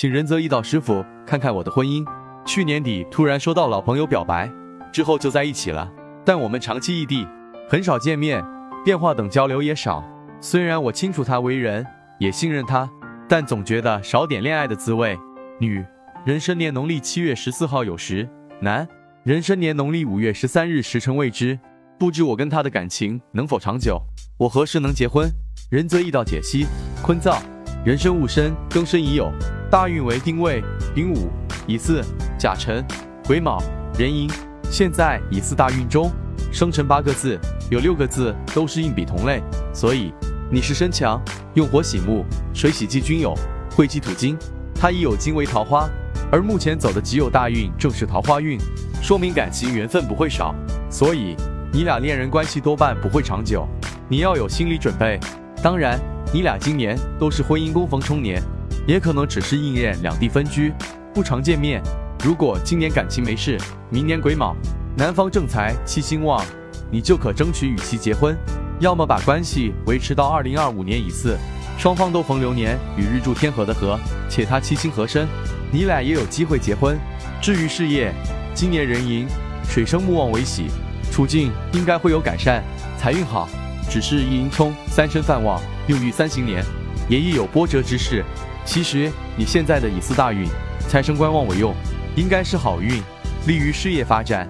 请仁泽一道师傅看看我的婚姻。去年底突然收到老朋友表白，之后就在一起了。但我们长期异地，很少见面，电话等交流也少。虽然我清楚他为人，也信任他，但总觉得少点恋爱的滋味。女，壬申年农历七月十四号酉时；男，壬申年农历五月十三日时辰未知。不知我跟他的感情能否长久？我何时能结婚？仁泽易道解析：坤燥，人生戊申，庚申已酉，大运为丁未、丙午、乙巳、甲辰、癸卯、壬寅。现在乙巳大运中，生辰八个字，有六个字都是印比同类，所以你是身强，用火喜木，水喜忌均有，会忌土金。他已有金为桃花，而目前走的己酉大运正是桃花运，说明感情缘分不会少，所以。你俩恋人关系多半不会长久，你要有心理准备。当然，你俩今年都是婚姻宫逢冲年，也可能只是应验两地分居，不常见面。如果今年感情没事，明年癸卯，男方正财七星旺，你就可争取与其结婚，要么把关系维持到二零二五年乙巳，双方都逢流年与日柱天合的合，且他七星合身，你俩也有机会结婚。至于事业，今年壬寅，水生木旺为喜。处境应该会有改善，财运好，只是一银冲三身犯旺，用于三行年，也亦有波折之势。其实你现在的乙巳大运，财神官旺为用，应该是好运，利于事业发展。